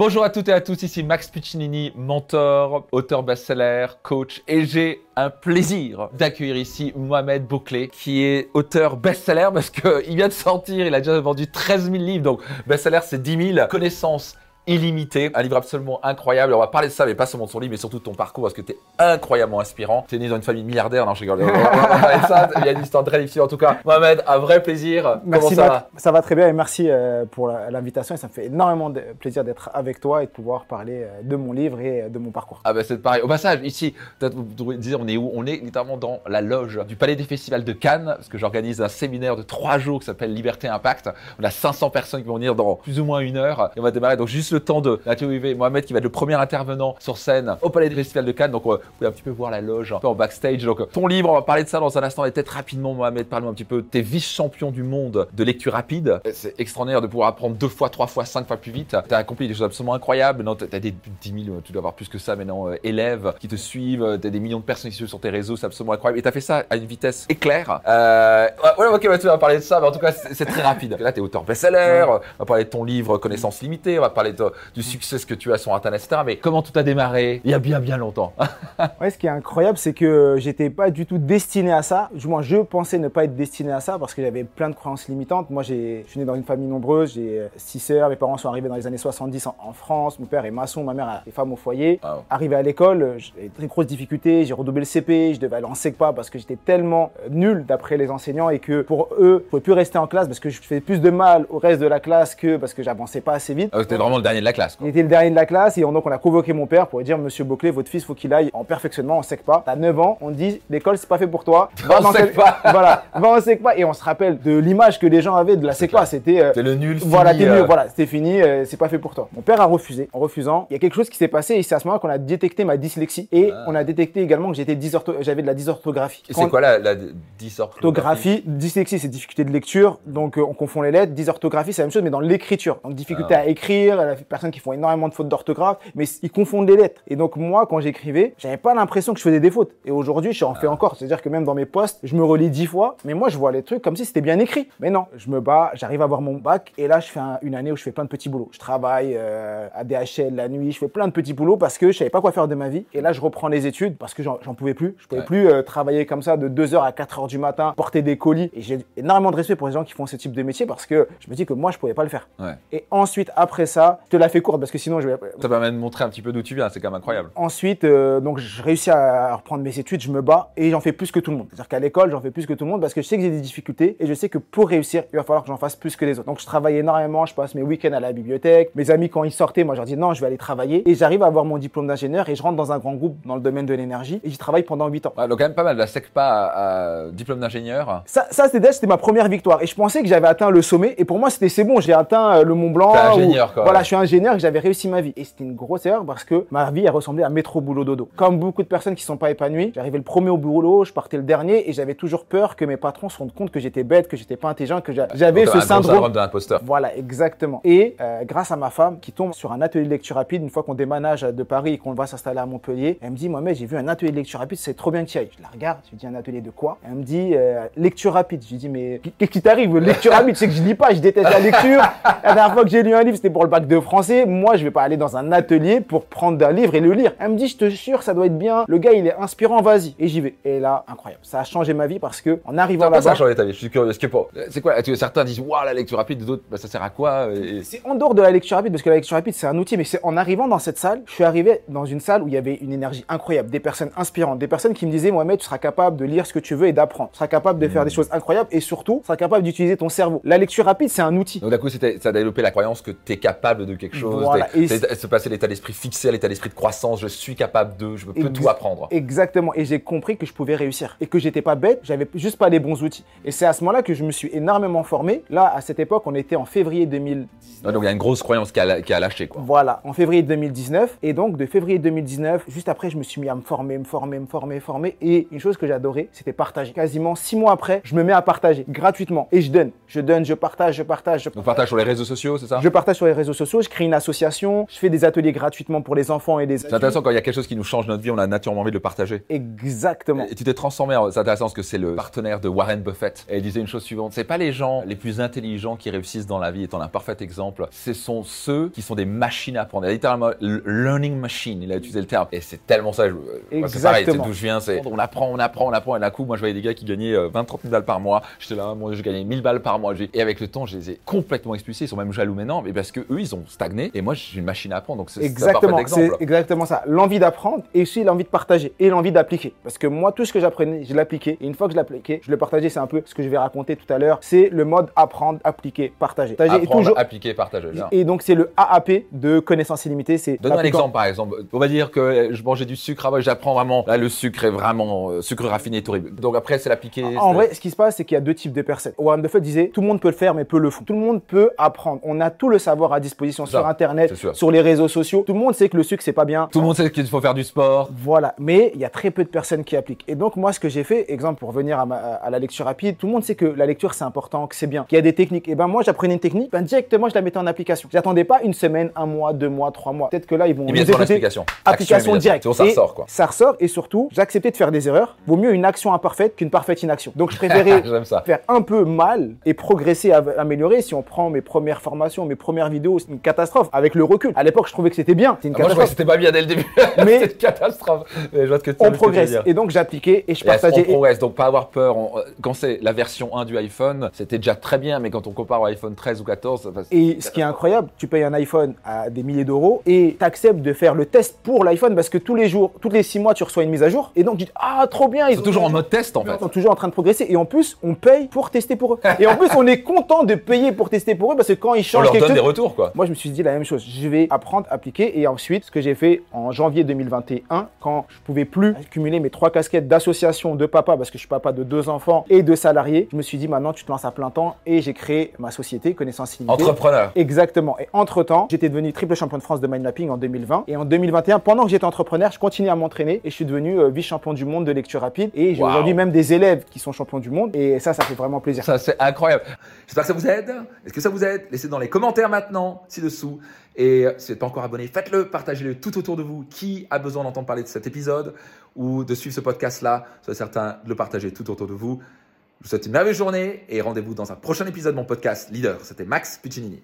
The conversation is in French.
Bonjour à toutes et à tous, ici Max Piccinini, mentor, auteur best-seller, coach, et j'ai un plaisir d'accueillir ici Mohamed Bouclé, qui est auteur best-seller parce qu'il vient de sortir, il a déjà vendu 13 000 livres, donc best-seller c'est 10 000 connaissances illimité. Un livre absolument incroyable. On va parler de ça, mais pas seulement de son livre, mais surtout de ton parcours, parce que tu es incroyablement inspirant. Tu es né dans une famille milliardaire, non, je rigole. Il y a une histoire très difficile en tout cas. Mohamed, un vrai plaisir. Merci, Comment ça va? Ça va très bien et merci euh, pour l'invitation. Et ça me fait énormément de plaisir d'être avec toi et de pouvoir parler euh, de mon livre et euh, de mon parcours. Ah bah c'est pareil. Au passage, ici, peut-être vous dire on est où? On est littéralement dans la loge du Palais des Festivals de Cannes, parce que j'organise un séminaire de trois jours qui s'appelle Liberté Impact. On a 500 personnes qui vont venir dans plus ou moins une heure. Et on va démarrer. Donc juste le temps de d'interviewer Mohamed qui va être le premier intervenant sur scène au Palais des Festivals de Cannes. Donc euh, vous pouvez un petit peu voir la loge un peu en backstage. Donc ton livre, on va parler de ça dans un instant. Et peut-être rapidement, Mohamed, parle-nous un petit peu. T'es vice-champion du monde de lecture rapide. C'est extraordinaire de pouvoir apprendre deux fois, trois fois, cinq fois plus vite. T'as accompli des choses absolument incroyables. Non, t'as des 10 000, tu dois avoir plus que ça maintenant, euh, élèves qui te suivent. T'as des millions de personnes qui suivent sur tes réseaux. C'est absolument incroyable. Et t'as fait ça à une vitesse éclair. Euh, ouais, ok, bah, tu vas parler de ça. Mais en tout cas, c'est c'est très rapide. Là, t'es auteur best-seller. On va parler de ton livre Connaissance limitée. On va parler de- du succès que tu as sur Internet, etc. Mais comment tout a démarré il y a bien, bien longtemps Ouais, ce qui est incroyable, c'est que j'étais pas du tout destiné à ça. Du moins, je pensais ne pas être destiné à ça parce que j'avais plein de croyances limitantes. Moi, j'ai- je suis né dans une famille nombreuse. J'ai euh, six sœurs. Mes parents sont arrivés dans les années 70 en, en France. Mon père est maçon. Ma mère a des femmes au foyer. Wow. Arrivé à l'école, euh, de très grosses difficultés. J'ai redoublé le CP. Je devais aller en SECPA parce que j'étais tellement euh, nul d'après les enseignants et que pour eux, je pouvais plus rester en classe parce que je faisais plus de mal au reste de la classe que parce que j'avançais pas assez vite. Ah, T'es vraiment le dernier de la classe. Il était le dernier de la classe et on- donc on a convoqué mon père pour lui dire Monsieur Boclet, votre fils, faut qu'il aille en perfectionnement, on sait pas. T'as 9 ans, on dit l'école c'est pas fait pour toi. En dans SECPA. voilà, va en SECPA. Et on se rappelle de l'image que les gens avaient de la SECPA. clair. C'était euh, le nul. voilà, t'es euh, voilà, c'était fini, euh, c'est pas fait pour toi. Mon père a refusé. En refusant, il y a quelque chose qui s'est passé et c'est à ce moment-là qu'on a détecté ma dyslexie et Ah. on a détecté également que j'étais j'avais de la dysorthographie. Et c'est quoi la, la dysorthographie? Orthographie, dyslexie, c'est difficulté de lecture, donc euh, on confond les lettres. Dysorthographie, c'est la même chose, mais dans l'écriture. Donc difficulté Ah. à écrire, la personnes qui font énormément de fautes d'orthographe, mais ils confondent les lettres. Et donc moi, quand j'écrivais, j'avais pas l'impression que je faisais des fautes. Et aujourd'hui, je en fais encore. C'est-à-dire que même dans mes posts, je me relis dix fois, mais moi, je vois les trucs comme si c'était bien écrit. Mais non, je me bats, j'arrive à avoir mon bac, et là, je fais un- une année où je fais plein de petits boulots. Je travaille euh, à DHL la nuit, je fais plein de petits boulots parce que je savais pas quoi faire de ma vie. Et là, je reprends les études parce que j'en pouvais plus. Je pouvais Ouais. plus euh, travailler comme ça de 2h à 4h du matin, porter des colis. Et j'ai énormément de respect pour les gens qui font ce type de métier parce que je me dis que moi, je pouvais pas le faire. Ouais. Et ensuite, après ça, te la fais courte parce que sinon, je vais. Ça permet de montrer un petit peu d'où tu viens. C'est quand même incroyable. Ensuite, euh, donc je réussis à reprendre mes études, je me bats et j'en fais plus que tout le monde. C'est-à-dire qu'à l'école, j'en fais plus que tout le monde parce que je sais que j'ai des difficultés et je sais que pour réussir, il va falloir que j'en fasse plus que les autres. Donc je travaille énormément, je passe mes week-ends à la bibliothèque. Mes amis, quand ils sortaient, moi je leur dis non, je vais aller travailler et j'arrive à avoir mon diplôme d'ingénieur et je rentre dans un grand groupe dans le domaine de l'énergie et j'y travaille pendant 8 ans. Ouais, donc quand même pas mal. La SECPA à, à diplôme d'ingénieur. Ça, ça c'était ma première victoire et je pensais que j'avais atteint le sommet et pour moi c'était c'est bon j'ai atteint euh, le Mont Blanc. T'es ou- ingénieur, quoi. Voilà je suis ingénieur que j'avais réussi ma vie et c'était une grosse erreur parce que ma vie a ressemblé à métro boulot dodo. Comme beaucoup de personnes qui sont pas épanouies, j'arrivais le premier au boulot, je partais le dernier et j'avais toujours peur que mes patrons se rendent compte que j'étais bête, que j'étais pas intelligent, que j'a- j'avais ce syndrome. syndrome de l'imposteur. Voilà, exactement. Et euh, grâce à ma femme qui tombe sur un atelier de lecture rapide, une fois qu'on déménage de Paris et qu'on va s'installer à Montpellier, elle me dit Mohamed, j'ai vu un atelier de lecture rapide, c'est trop bien que tu ailles. Je la regarde, je lui dis un atelier de quoi? Elle me dit euh, lecture rapide. Je lui dis mais qu'est-ce qui t'arrive? Lecture rapide, c'est que je lis pas, je déteste la lecture. La dernière fois que j'ai lu un livre, c'était pour le bac de français. Moi, je vais pas aller dans un atelier pour prendre un livre et le lire. Elle me dit je te jure, ça doit être bien. Le gars, il est inspirant, vas-y. Et j'y vais. Et là, incroyable. Ça a changé ma vie parce que en arrivant Pourquoi ça a là-bas, changé ta vie Je suis curieux. Que C'est quoi tu- Certains disent waouh la lecture rapide, d'autres bah, ça sert à quoi Et- C'est en dehors de la lecture rapide, parce que la lecture rapide, c'est un outil, mais c'est en arrivant dans cette salle, je suis arrivé dans une salle où il y avait une énergie incroyable, des personnes inspirantes, des personnes qui me disaient, Mohamed, tu seras capable de lire ce que tu veux et d'apprendre. Tu seras capable de faire des choses incroyables et surtout, tu seras capable d'utiliser ton cerveau. La lecture rapide, c'est un outil. Donc d'un coup, ça a développé la croyance que tu es capable de quelque chose. Voilà. Se passer l'état d'esprit fixé à l'état d'esprit de croissance. Je suis capable de, je peux tout apprendre. Exactement. Et j'ai compris que je pouvais réussir et que j'étais pas bête, j'avais juste pas les bons outils. Et c'est à ce moment-là que je me suis énormément formé. Là, à cette époque, on était en février 2000. Ouais, donc il y a une grosse croyance qui a, qui a lâché quoi. Voilà, en février 2019. Et donc, de février 2019, juste après, je me suis mis à me former, me former, me former, me former. Et une chose que j'adorais, c'était partager. Quasiment six mois après, je me mets à partager gratuitement. Et je donne, je donne, je partage, je partage, je Donc partage sur les réseaux sociaux, c'est ça? Je partage sur les réseaux sociaux, je crée une association, je fais des ateliers gratuitement pour les enfants et les C'est intéressant quand il y a quelque chose qui nous change notre vie, on a naturellement envie de le partager. Exactement. Et tu t'es transformé, c'est intéressant parce que c'est le partenaire de Warren Buffett. Et il disait une chose suivante, c'est pas les gens les plus intelligents qui réussissent dans la vie, étant un parfait exemple, ce sont ceux qui sont des machines à apprendre. Il a littéralement learning machine, il a utilisé le terme. Et c'est tellement ça, je- c'est pareil, c'est Exactement. d'où je viens, c'est on apprend, on apprend, on apprend, et d'un coup, moi je voyais des gars qui gagnaient 20-30 000 balles par mois, j'étais là, moi je gagnais 1000 balles par mois, et avec le temps, je les ai complètement expulsés, ils sont même jaloux maintenant, mais parce que eux, ils ont stagné, et moi j'ai une machine à apprendre, donc c'est Exactement, c'est exactement ça. L'envie d'apprendre et aussi l'envie de partager et l'envie d'appliquer. Parce que moi, tout ce que j'apprenais, je l'appliquais. Et une fois que je l'appliquais, je le partageais. C'est un peu ce que je vais raconter tout à l'heure. C'est le mode apprendre, appliquer, partager. Partager Apprendre, toujours- appliquer, partager. bien. Et donc, c'est le AAP de connaissances illimitées. C'est Donne-moi un exemple par exemple. On va dire que je mangeais du sucre avant et j'apprends vraiment. Là, le sucre est vraiment euh, sucre raffiné est horrible. Donc après, c'est l'appliquer. En vrai, ce qui se passe, c'est qu'il y a deux types de personnes. Warren Buffett disait tout le monde peut le faire, mais peu le font. Tout le monde peut apprendre. On a tout le savoir à disposition Sur Internet, sur les réseaux sociaux. Tout le monde sait que le sucre, c'est pas bien. Tout le monde sait qu'il faut faire du sport. Voilà, mais il y a très peu de personnes qui appliquent. Et donc moi, ce que j'ai fait, exemple pour revenir à, ma- à la lecture rapide, tout le monde sait que la lecture c'est important, que c'est bien, qu'il y a des techniques. Et ben moi, j'apprenais une technique, ben directement je la mettais en application. J'attendais pas une semaine, un mois, deux mois, trois mois. Peut-être que là ils vont nous Immédiatement l'application. Application Action directe. ça ressort quoi. Ça ressort et surtout, j'acceptais de faire des erreurs. Vaut mieux une action imparfaite qu'une parfaite inaction. Donc je préférais faire un peu mal et progresser, améliorer. Si on prend mes premières formations, mes premières vidéos, une catastrophe. Avec le recul. À l'époque, je trouvais que c'était bien. C'est une Ah, moi, je crois que c'était pas bien dès le début. Mais- c'est une catastrophe. Mais je vois ce que tu on progresse. dire. Et donc j'appliquais et je Yes, partageais. on progresse, donc pas avoir peur. On- euh, Quand c'est la version 1 du iPhone, c'était déjà très bien, mais quand on compare au iPhone 13 ou 14, ça- Et ce qui est incroyable, tu payes un iPhone à des milliers d'euros et tu acceptes de faire le test pour l'iPhone parce que tous les jours, tous les six mois, tu reçois une mise à jour. Et donc tu dis Ah, trop bien ils Ils sont ont- toujours en mode test en Ils fait. sont toujours en train de progresser. Et en plus, on paye pour tester pour eux. Et en plus, on est content de payer pour tester pour eux parce que quand ils On changent leur quelque donne des chose. retours quoi. Moi, je me suis dit la même chose. Je vais apprendre, appliquer. Et ensuite, ce que j'ai fait en janvier 2021, quand je pouvais plus cumuler mes trois casquettes d'association de papa, parce que je suis papa de deux enfants et de salariés, je me suis dit maintenant, tu te lances à plein temps. Et j'ai créé ma société, Connaissance Illimitée. Entrepreneur. Exactement. Et entre-temps, j'étais devenu triple champion de France de mind mapping en 2020. Et en 2021, pendant que j'étais entrepreneur, je continuais à m'entraîner et je suis devenu euh, vice-champion du monde de lecture rapide. Et j'ai Wow. aujourd'hui même des élèves qui sont champions du monde. Et ça, ça fait vraiment plaisir. Ça, c'est incroyable. J'espère que ça vous aide. Est-ce que ça vous aide? Laissez dans les commentaires maintenant, Et si vous n'êtes pas encore abonné, faites-le, partagez-le tout autour de vous. Qui a besoin d'entendre parler de cet épisode ou de suivre ce podcast-là Soyez certain de le partager tout autour de vous. Je vous souhaite une merveilleuse journée et rendez-vous dans un prochain épisode de mon podcast Leader. C'était Max Puccinini.